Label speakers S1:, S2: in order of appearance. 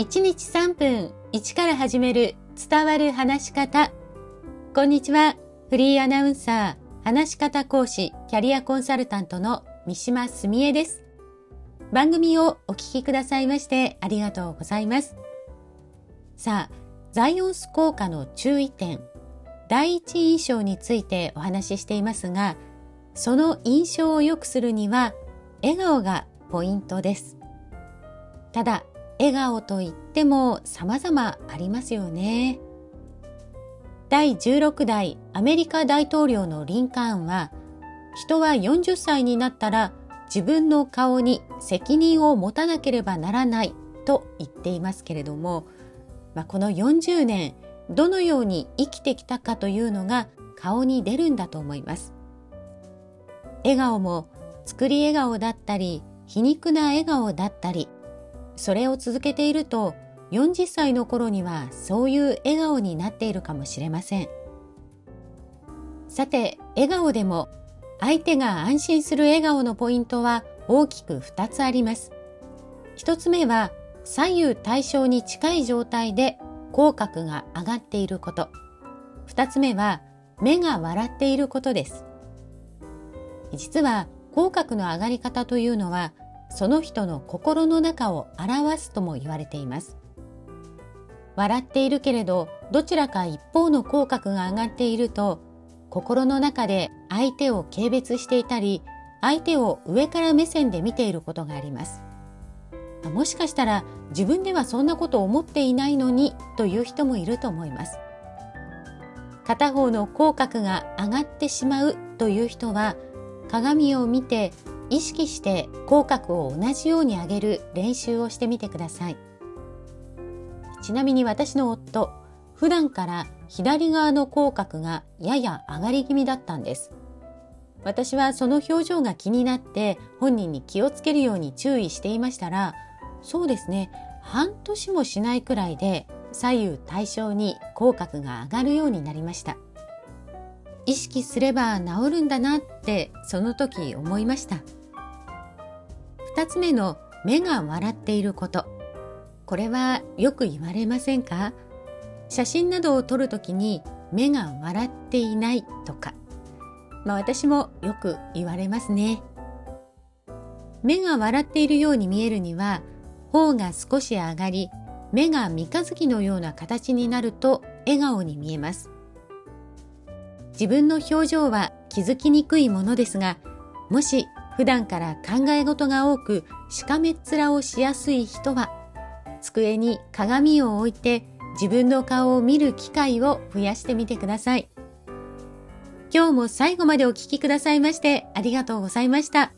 S1: 1日3分1から始める伝わる話し方。こんにちは。フリーアナウンサー、話し方講師、キャリアコンサルタントの三島澄江です。番組をお聞きくださいましてありがとうございます。さあ、ザイオンス効果の注意点、第一印象についてお話ししていますが、その印象を良くするには、笑顔がポイントです。ただ、笑顔といっても様々ありますよね。第16代アメリカ大統領のリンカーンは、人は40歳になったら自分の顔に責任を持たなければならないと言っていますけれども、まあ、この40年どのように生きてきたかというのが顔に出るんだと思います。笑顔も作り笑顔だったり皮肉な笑顔だったりそれを続けていると40歳の頃にはそういう笑顔になっているかもしれません。さて、笑顔でも相手が安心する笑顔のポイントは大きく2つあります。1つ目は左右対称に近い状態で口角が上がっていること。2つ目は目が笑っていることです。実は口角の上がり方というのはその人の心の中を表すとも言われています。笑っているけれどどちらか一方の口角が上がっていると心の中で相手を軽蔑していたり相手を上から目線で見ていることがあります。もしかしたら自分ではそんなことを思っていないのにという人もいると思います。片方の口角が上がってしまうという人は鏡を見て意識して口角を同じように上げる練習をしてみてください。ちなみに私の夫、普段から左側の口角がやや上がり気味だったんです。私はその表情が気になって本人に気をつけるように注意していましたら、そうですね、半年もしないくらいで左右対称に口角が上がるようになりました。意識すれば治るんだなってその時思いました。2つ目の目が笑っていること。これはよく言われませんか？写真などを撮るときに目が笑っていないとか。まあ私もよく言われますね。目が笑っているように見えるには、頬が少し上がり、目が三日月のような形になると笑顔に見えます。自分の表情は気づきにくいものですが、もし普段から考え事が多くしかめっ面をしやすい人は机に鏡を置いて自分の顔を見る機会を増やしてみてください。今日も最後までお聴きくださいましてありがとうございました。